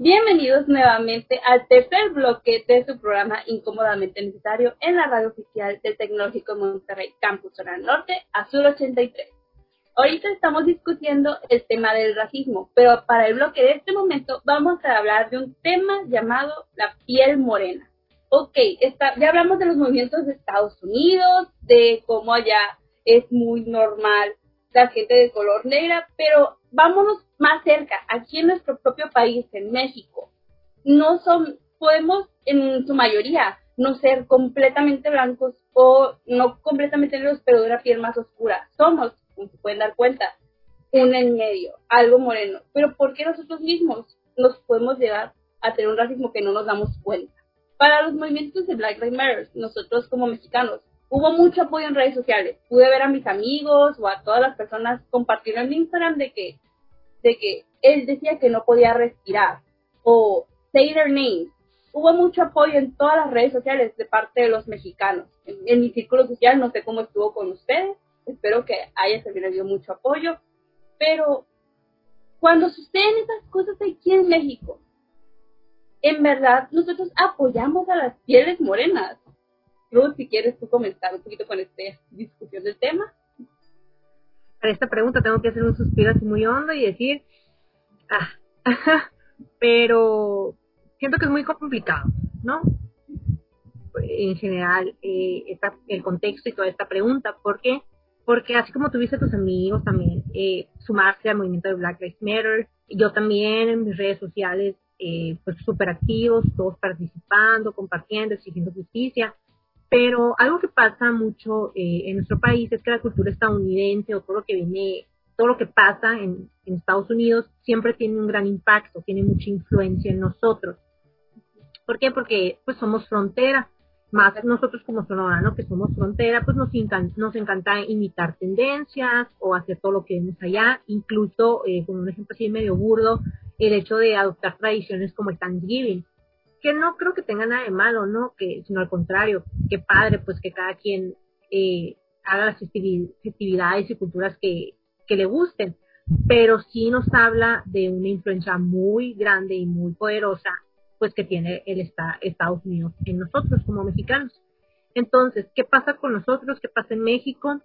Bienvenidos nuevamente al tercer bloque de su programa Incómodamente Necesario en la radio oficial del Tecnológico Monterrey, Campus Zona Norte, Azul 83. Ahorita estamos discutiendo el tema del racismo, pero para el bloque de este momento vamos a hablar de un tema llamado la piel morena. Ok, está, ya hablamos de los movimientos de Estados Unidos, de cómo allá es muy normal la gente de color negra, pero vámonos más cerca, aquí en nuestro propio país, en México. No son, podemos en su mayoría no ser completamente blancos o no completamente negros, pero de una piel más oscura. Somos, como se pueden dar cuenta, un en medio, algo moreno. Pero ¿por qué nosotros mismos nos podemos llegar a tener un racismo que no nos damos cuenta? Para los movimientos de Black Lives Matter, nosotros como mexicanos, hubo mucho apoyo en redes sociales. Pude ver a mis amigos o a todas las personas compartir en Instagram de que de que él decía que no podía respirar o say their names. Hubo mucho apoyo en todas las redes sociales de parte de los mexicanos. En, mi círculo social no sé cómo estuvo con ustedes, espero que haya servido mucho apoyo, pero cuando suceden esas cosas aquí en México, en verdad nosotros apoyamos a las pieles morenas. Ruth, si quieres tú comentar un poquito con esta discusión del tema para esta pregunta tengo que hacer un suspiro así muy hondo y decir, ah, pero siento que es muy complicado, ¿no? En general, eh, el contexto y toda esta pregunta, ¿por qué? Porque así como tuviste tus amigos también eh, sumarse al movimiento de Black Lives Matter, yo también en mis redes sociales, eh, pues súper activos, todos participando, compartiendo, exigiendo justicia, pero algo que pasa mucho eh, en nuestro país es que la cultura estadounidense o todo lo que viene, todo lo que pasa en, Estados Unidos siempre tiene un gran impacto, tiene mucha influencia en nosotros. ¿Por qué? Porque pues somos frontera, más nosotros como Sonora, que somos frontera, pues nos, nos encanta imitar tendencias o hacer todo lo que vemos allá, incluso, eh, con un ejemplo así medio burdo, el hecho de adoptar tradiciones como el Thanksgiving que no creo que tenga nada de malo, ¿no? Que, sino al contrario, qué padre, pues que cada quien eh, haga las festividades y culturas que, que le gusten, pero sí nos habla de una influencia muy grande y muy poderosa, pues que tiene el Estados Unidos en nosotros como mexicanos. Entonces, ¿qué pasa con nosotros? ¿Qué pasa en México?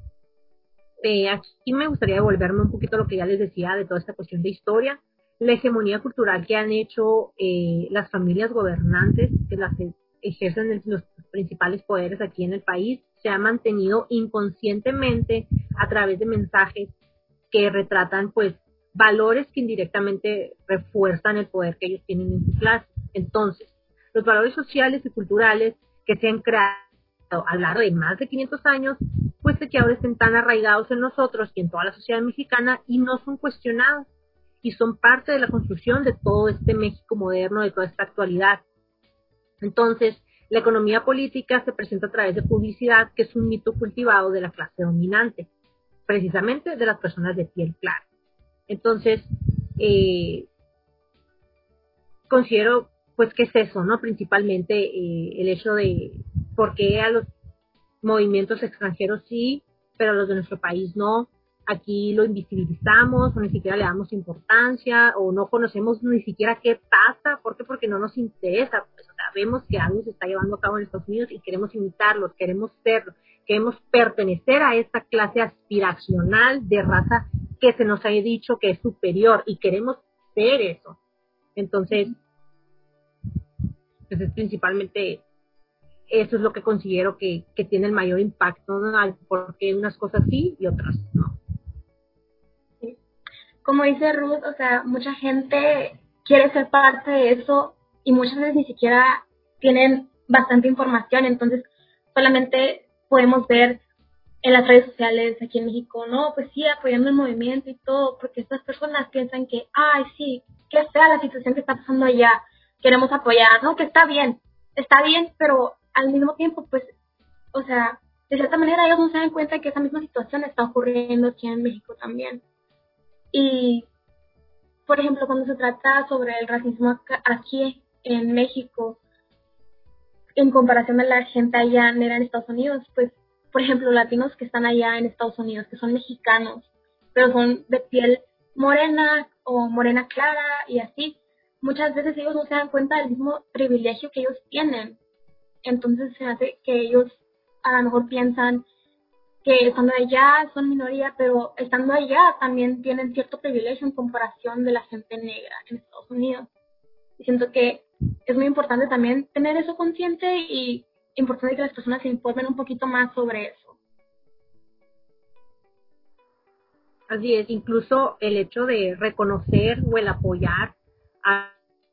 Eh, aquí me gustaría devolverme un poquito a lo que ya les decía de toda esta cuestión de historia la hegemonía cultural que han hecho eh, las familias gobernantes, que las ejercen los principales poderes aquí en el país, se ha mantenido inconscientemente a través de mensajes que retratan pues valores que indirectamente refuerzan el poder que ellos tienen en su clase. Entonces, los valores sociales y culturales que se han creado a lo largo de más de 500 años, pues que ahora estén tan arraigados en nosotros y en toda la sociedad mexicana y no son cuestionados y son parte de la construcción de todo este México moderno, de toda esta actualidad. Entonces, la economía política se presenta a través de publicidad, que es un mito cultivado de la clase dominante, precisamente de las personas de piel clara. Entonces, eh, considero pues que es eso, ¿no? Principalmente eh, el hecho de por qué a los movimientos extranjeros sí, pero a los de nuestro país no, aquí lo invisibilizamos o ni siquiera le damos importancia o no conocemos ni siquiera qué pasa. ¿Por qué? Porque no nos interesa. Pues, vemos que algo se está llevando a cabo en Estados Unidos y queremos imitarlos, queremos serlo, queremos pertenecer a esta clase aspiracional de raza que se nos ha dicho que es superior y queremos ser eso. Entonces, pues es principalmente eso es lo que considero que, tiene el mayor impacto, porque unas cosas sí y otras no como dice Ruth, o sea, mucha gente quiere ser parte de eso y muchas veces ni siquiera tienen bastante información, entonces solamente podemos ver en las redes sociales aquí en México, no, pues sí, apoyando el movimiento y todo, porque estas personas piensan que, ay, sí, qué fea la situación que está pasando allá, queremos apoyar, no, que está bien, está bien, pero al mismo tiempo, pues, o sea, de cierta manera ellos no se dan cuenta que esa misma situación está ocurriendo aquí en México también. Y, por ejemplo, cuando se trata sobre el racismo aquí en México, en comparación a la gente allá en Estados Unidos, pues, por ejemplo, latinos que están allá en Estados Unidos, que son mexicanos, pero son de piel morena o morena clara y así, muchas veces ellos no se dan cuenta del mismo privilegio que ellos tienen. Entonces se hace que ellos a lo mejor piensan que estando allá son minoría, pero estando allá también tienen cierto privilegio en comparación de la gente negra en Estados Unidos. Y siento que es muy importante también tener eso consciente y importante que las personas se informen un poquito más sobre eso. Así es, incluso el hecho de reconocer o el apoyar a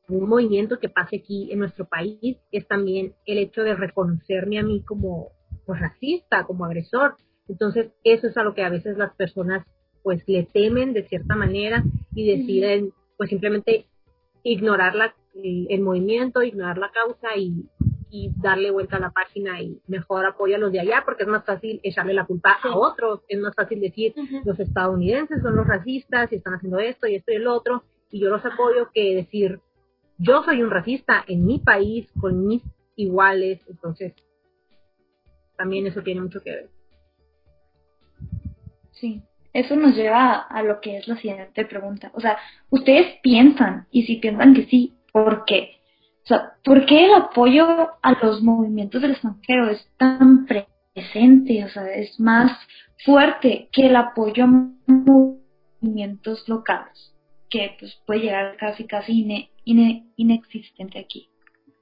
un movimiento que pase aquí en nuestro país es también el hecho de reconocerme a mí como pues, racista, como agresor. Entonces, eso es a lo que a veces las personas pues le temen de cierta manera y deciden pues simplemente ignorar la, el, movimiento, ignorar la causa y, y, darle vuelta a la página y mejor apoya a los de allá porque es más fácil echarle la culpa a otros, es más fácil decir los estadounidenses son los racistas y están haciendo esto y esto y el otro y yo los apoyo que decir yo soy un racista en mi país con mis iguales, entonces también eso tiene mucho que ver. Sí, eso nos lleva a lo que es la siguiente pregunta. O sea, ustedes piensan, y si piensan que sí, ¿por qué? O sea, ¿por qué el apoyo a los movimientos del extranjero es tan presente? O sea, es más fuerte que el apoyo a movimientos locales, que pues puede llegar casi casi inexistente aquí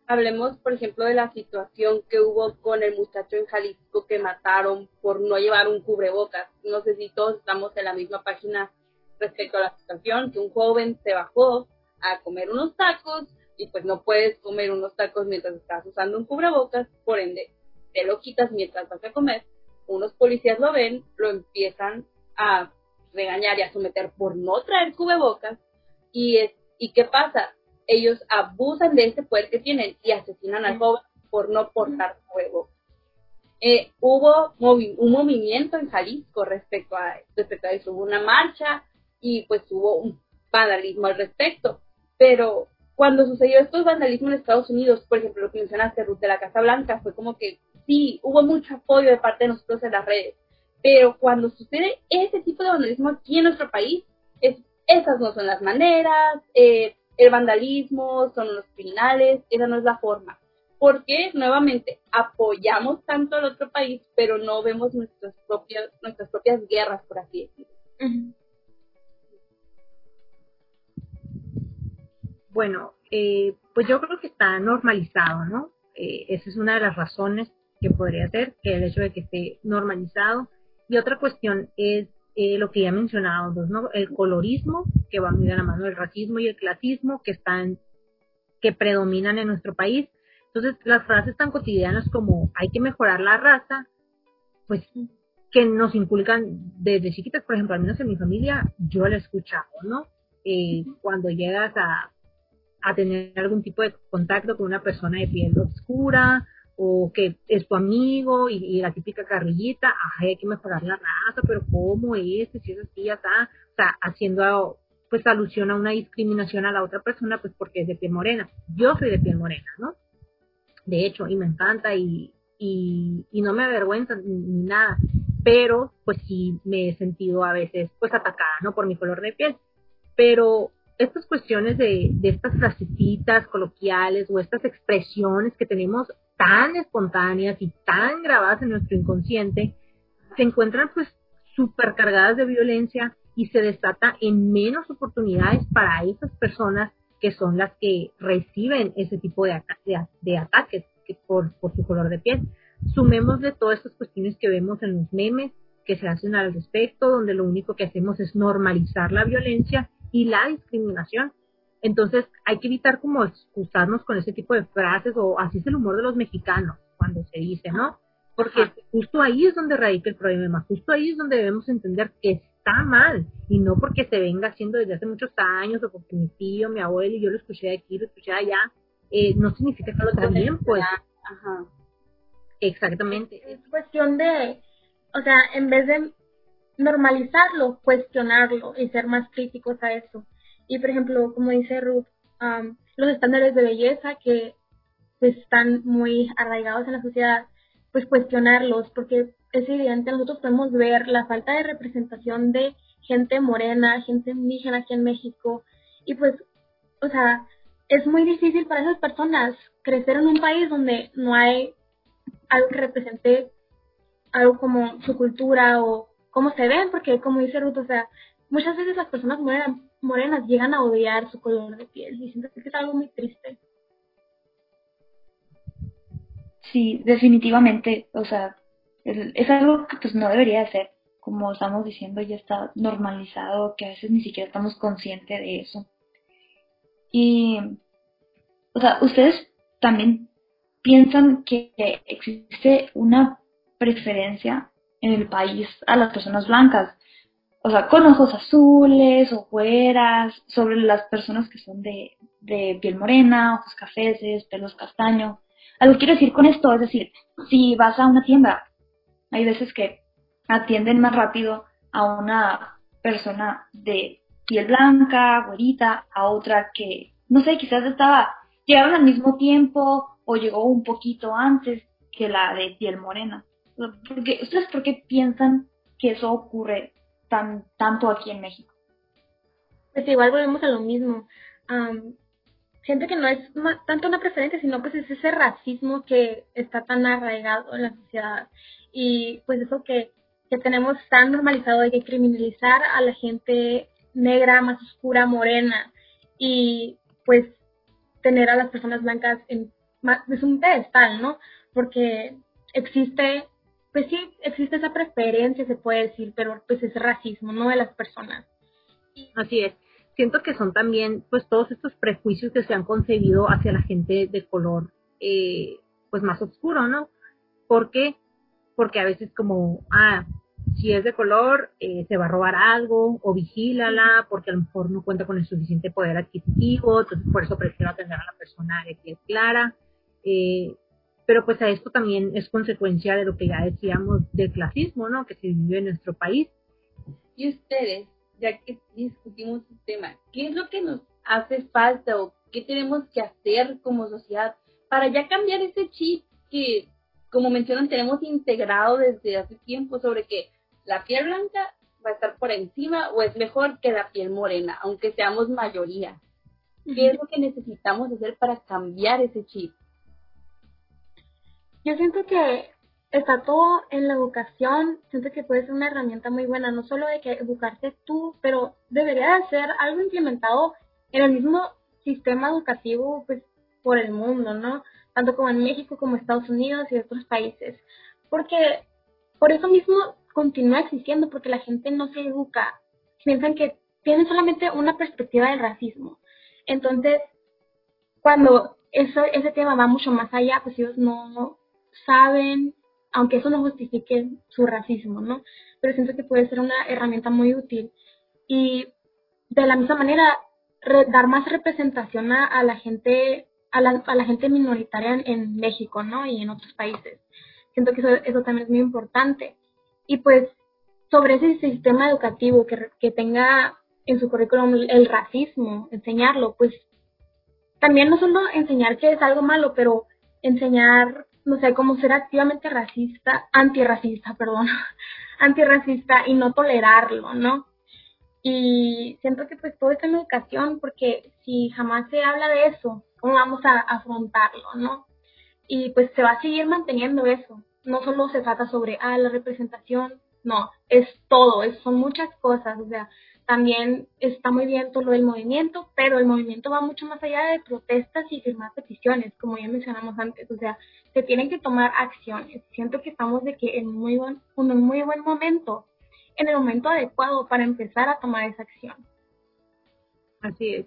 hablemos, por ejemplo, de la situación que hubo con el muchacho en Jalisco que mataron por no llevar un cubrebocas. No sé si todos estamos en la misma página respecto a la situación, que un joven se bajó a comer unos tacos y pues no puedes comer unos tacos mientras estás usando un cubrebocas, por ende te lo quitas mientras vas a comer. Unos policías lo ven, lo empiezan a regañar y a someter por no traer cubrebocas y es ¿y qué pasa? Ellos abusan de ese poder que tienen y asesinan al joven por no portar fuego. Eh, hubo un movimiento en Jalisco respecto a, respecto a eso, hubo una marcha y pues hubo un vandalismo al respecto, pero cuando sucedió estos vandalismos en Estados Unidos, por ejemplo, lo que mencionaste, Ruth, de la Casa Blanca, fue como que sí, hubo mucho apoyo de parte de nosotros en las redes, pero cuando sucede ese tipo de vandalismo aquí en nuestro país, es, esas no son las maneras, eh, el vandalismo, son los criminales, esa no es la forma. Porque nuevamente apoyamos tanto al otro país, pero no vemos nuestras propias, nuestras propias guerras, por así decirlo. Bueno, eh, pues yo creo que está normalizado, ¿no? Eh, esa es una de las razones que podría ser, que el hecho de que esté normalizado. Y otra cuestión es eh, lo que ya he mencionado, ¿no? El colorismo, que va muy de la mano del racismo y el clasismo, que están, que predominan en nuestro país. Entonces, las frases tan cotidianas como hay que mejorar la raza, pues que nos inculcan desde chiquitas, por ejemplo, al menos en mi familia, yo la he escuchado, ¿no? Eh, cuando llegas a, a tener algún tipo de contacto con una persona de piel oscura, o que es tu amigo y, la típica carrillita, hay que mejorar la raza, pero ¿cómo es? Si es así, ya está, o sea, haciendo pues alusión a una discriminación a la otra persona, pues porque es de piel morena. Yo soy de piel morena, ¿no? De hecho, y me encanta y, y, y no me avergüenza ni, nada, pero pues sí me he sentido a veces pues atacada, ¿no? Por mi color de piel. Pero estas cuestiones de, de estas frasecitas coloquiales o estas expresiones que tenemos tan espontáneas y tan grabadas en nuestro inconsciente, se encuentran pues súper cargadas de violencia y se desata en menos oportunidades para esas personas que son las que reciben ese tipo de, ataques por, por su color de piel. Sumemos de todas estas cuestiones que vemos en los memes que se hacen al respecto, donde lo único que hacemos es normalizar la violencia y la discriminación entonces hay que evitar como excusarnos con ese tipo de frases o así es el humor de los mexicanos cuando se dice, ¿no? Porque justo ahí es donde radica el problema, justo ahí es donde debemos entender que está mal y no porque se venga haciendo desde hace muchos años o porque mi tío, mi abuelo y yo lo escuché aquí, lo escuché de allá, eh, no significa que lo está bien, pues. Ajá. Exactamente. Es cuestión de, o sea, en vez de normalizarlo, cuestionarlo y ser más críticos a eso. Y por ejemplo, como dice Ruth, los estándares de belleza que pues, están muy arraigados en la sociedad, pues cuestionarlos, porque es evidente, nosotros podemos ver la falta de representación de gente morena, gente indígena aquí en México, y pues, o sea, es muy difícil para esas personas crecer en un país donde no hay algo que represente algo como su cultura o cómo se ven, porque como dice Ruth, o sea, muchas veces las personas morenas, morenas llegan a odiar su color de piel y siento que es algo muy triste. Sí, definitivamente, o sea, es, algo que pues no debería de ser, como estamos diciendo, ya está normalizado, que a veces ni siquiera estamos conscientes de eso. Y, o sea, ustedes también piensan que existe una preferencia en el país a las personas blancas, o sea, con ojos azules o güeras, sobre las personas que son de, de piel morena, ojos cafeces, pelos castaño. Algo quiero decir con esto, es decir, si vas a una tienda, hay veces que atienden más rápido a una persona de piel blanca, güerita, a otra que, no sé, quizás estaba, llegaron al mismo tiempo o llegó un poquito antes que la de piel morena. Porque, ¿Ustedes por qué piensan que eso ocurre tan tanto aquí en México? Pues igual volvemos a lo mismo. siento que no es tanto una preferencia, sino pues es ese racismo que está tan arraigado en la sociedad. Y pues eso que, que tenemos tan normalizado de que criminalizar a la gente negra, más oscura, morena. Y pues tener a las personas blancas en es un pedestal, ¿no? Porque existe pues sí, existe esa preferencia, se puede decir, pero pues es racismo, ¿no? De las personas. Así es. Siento que son también, pues, todos estos prejuicios que se han concebido hacia la gente de color, eh, pues, más oscuro, ¿no? ¿Por qué? Porque a veces como, ah, si es de color, eh, se va a robar algo, o vigílala, porque a lo mejor no cuenta con el suficiente poder adquisitivo, entonces por eso prefiero atender a la persona de piel clara. Eh, pero pues a esto también es consecuencia de lo que ya decíamos del clasismo, ¿no? Que se vive en nuestro país. Y ustedes, ya que discutimos el tema, ¿qué es lo que nos hace falta o qué tenemos que hacer como sociedad para ya cambiar ese chip que, como mencionan, tenemos integrado desde hace tiempo sobre que la piel blanca va a estar por encima o es mejor que la piel morena, aunque seamos mayoría? ¿Qué es lo que necesitamos hacer para cambiar ese chip? Yo siento que está todo en la educación, siento que puede ser una herramienta muy buena, no solo de que educarte tú, pero debería de ser algo implementado en el mismo sistema educativo pues por el mundo, ¿no? Tanto como en México como Estados Unidos y otros países. Porque por eso mismo continúa existiendo, porque la gente no se educa. Piensan que tienen solamente una perspectiva del racismo. Entonces, cuando eso, ese tema va mucho más allá, pues ellos no, saben, aunque eso no justifique su racismo, ¿no? Pero siento que puede ser una herramienta muy útil. Y de la misma manera, dar más representación a, la gente a la, a la, gente minoritaria en, México, ¿no? Y en otros países. Siento que eso, eso también es muy importante. Y pues, sobre ese sistema educativo que, que tenga en su currículum el racismo, enseñarlo, pues también no solo enseñar que es algo malo, pero enseñar no sé, cómo ser activamente racista, antirracista, perdón, antirracista y no tolerarlo, ¿no? Y siento que pues todo está en educación porque si jamás se habla de eso, ¿cómo vamos a afrontarlo, no? Y pues se va a seguir manteniendo eso. No solo se trata sobre, ah, la representación, no, es todo, es, son muchas cosas, o sea, también está muy bien todo lo del movimiento, pero el movimiento va mucho más allá de protestas y firmar peticiones, como ya mencionamos antes. O sea, se tienen que tomar acciones. Siento que estamos de que en muy buen, un muy buen momento, en el momento adecuado para empezar a tomar esa acción. Así es.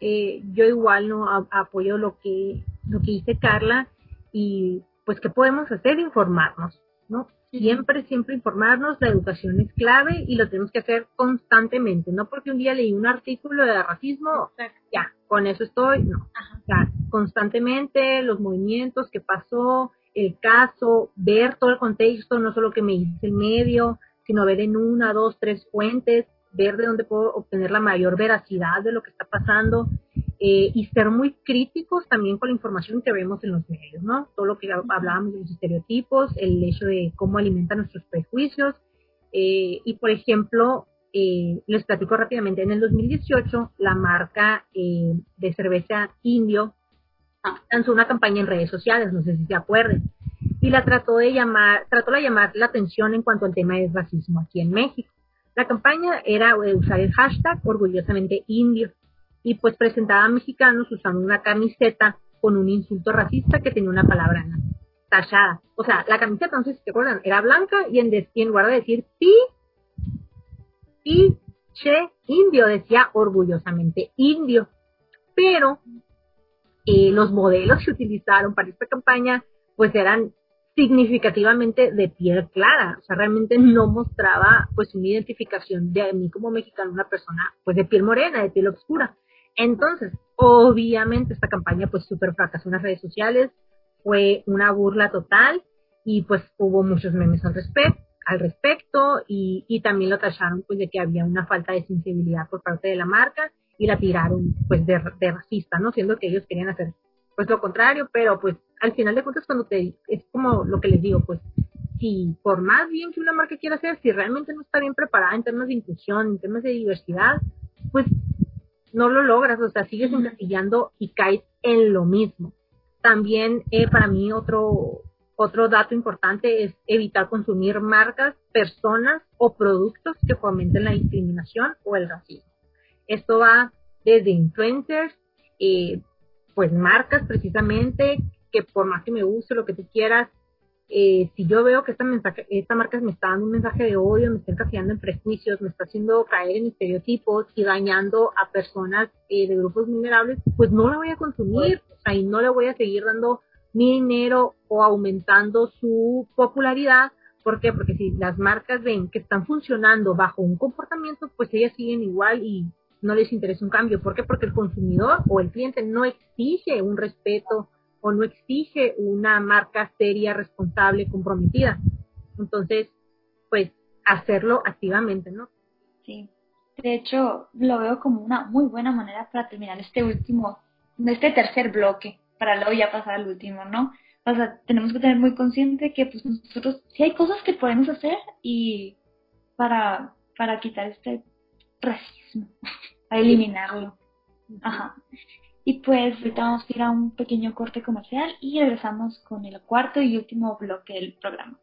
Eh, yo igual no apoyo lo que lo que dice Carla y pues qué podemos hacer informarnos, ¿no? Siempre, siempre informarnos, la educación es clave y lo tenemos que hacer constantemente, no porque un día leí un artículo de racismo, ya, con eso estoy, no. O sea, constantemente los movimientos, qué pasó, el caso, ver todo el contexto, no solo que me dice el medio, sino ver en una, dos, tres fuentes, ver de dónde puedo obtener la mayor veracidad de lo que está pasando eh, y ser muy críticos también con la información que vemos en los medios, ¿no? Todo lo que hablábamos de los estereotipos, el hecho de cómo alimentan nuestros prejuicios. Eh, y, por ejemplo, eh, les platico rápidamente. En el 2018, la marca eh, de cerveza Indio lanzó una campaña en redes sociales, no sé si se acuerden, y la trató de llamar, trató de llamar la atención en cuanto al tema del racismo aquí en México. La campaña era usar el hashtag orgullosamente indio y pues presentaba a mexicanos usando una camiseta con un insulto racista que tenía una palabra tachada. O sea, la camiseta, no sé si te acuerdan, era blanca y en, en lugar de decir pi, pi, che, indio, decía orgullosamente indio. Pero eh, los modelos que utilizaron para esta campaña pues eran significativamente de piel clara, o sea, realmente no mostraba pues una identificación de mí como mexicano, una persona pues de piel morena, de piel oscura. Entonces, obviamente esta campaña pues súper fracasó en las redes sociales, fue una burla total y pues hubo muchos memes al respecto al respecto y, y también lo tacharon pues de que había una falta de sensibilidad por parte de la marca y la tiraron pues de, de racista, ¿no? Siendo que ellos querían hacer pues lo contrario, pero pues al final de cuentas cuando te, es como lo que les digo, pues si por más bien que una marca quiera hacer, si realmente no está bien preparada en temas de inclusión, en temas de diversidad, pues no lo logras, o sea, sigues encasillando y caes en lo mismo. También eh, para mí otro, otro dato importante es evitar consumir marcas, personas o productos que fomenten la discriminación o el racismo. Esto va desde influencers, eh, pues marcas precisamente, que por más que me guste lo que tú quieras, eh, si yo veo que esta, mensaje, esta marca me está dando un mensaje de odio, me está encasillando en prejuicios, me está haciendo caer en estereotipos y dañando a personas eh, de grupos vulnerables, pues no la voy a consumir, o sea, y no le voy a seguir dando mi dinero o aumentando su popularidad. ¿Por qué? Porque si las marcas ven que están funcionando bajo un comportamiento, pues ellas siguen igual y no les interesa un cambio. ¿Por qué? Porque el consumidor o el cliente no exige un respeto o no exige una marca seria, responsable, comprometida. Entonces, pues hacerlo activamente, ¿no? Sí. De hecho, lo veo como una muy buena manera para terminar este último, este tercer bloque, para luego ya pasar al último, ¿no? O sea, tenemos que tener muy consciente que pues nosotros sí hay cosas que podemos hacer y para, para quitar este racismo, a eliminarlo. Ajá. Y pues ahorita vamos a ir a un pequeño corte comercial y regresamos con el cuarto y último bloque del programa.